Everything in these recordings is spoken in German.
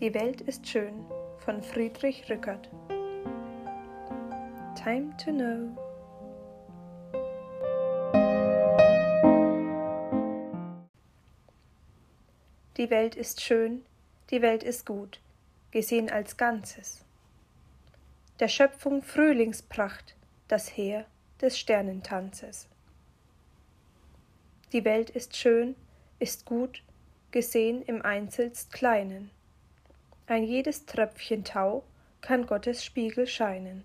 Die Welt ist schön von Friedrich Rückert. Time to know. Die Welt ist schön, die Welt ist gut, gesehen als Ganzes. Der Schöpfung Frühlingspracht, das Heer des Sternentanzes. Die Welt ist schön, ist gut, gesehen im einzelst Kleinen. Ein jedes Tröpfchen Tau kann Gottes Spiegel scheinen.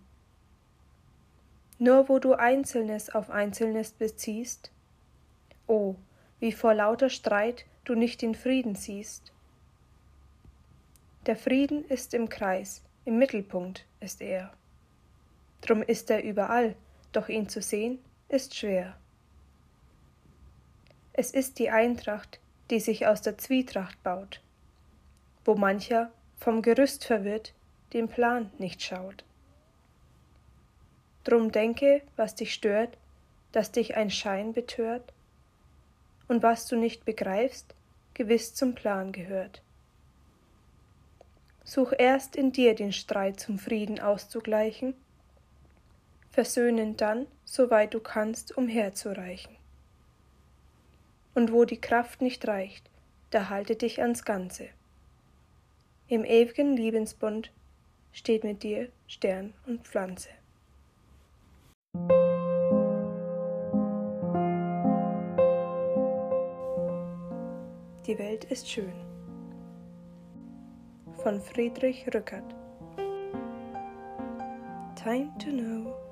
Nur wo du Einzelnes auf Einzelnes beziehst, o, oh, wie vor lauter Streit du nicht den Frieden siehst. Der Frieden ist im Kreis, im Mittelpunkt ist er. Drum ist er überall, doch ihn zu sehen ist schwer. Es ist die Eintracht, die sich aus der Zwietracht baut, wo mancher vom Gerüst verwirrt den Plan nicht schaut. Drum denke, was dich stört, dass dich ein Schein betört, und was du nicht begreifst, gewiss zum Plan gehört. Such erst in dir den Streit zum Frieden auszugleichen, versöhnen dann, soweit du kannst, umherzureichen. Und wo die Kraft nicht reicht, da halte dich ans Ganze. Im ewigen Liebensbund steht mit dir Stern und Pflanze. Die Welt ist schön. Von Friedrich Rückert. Time to know.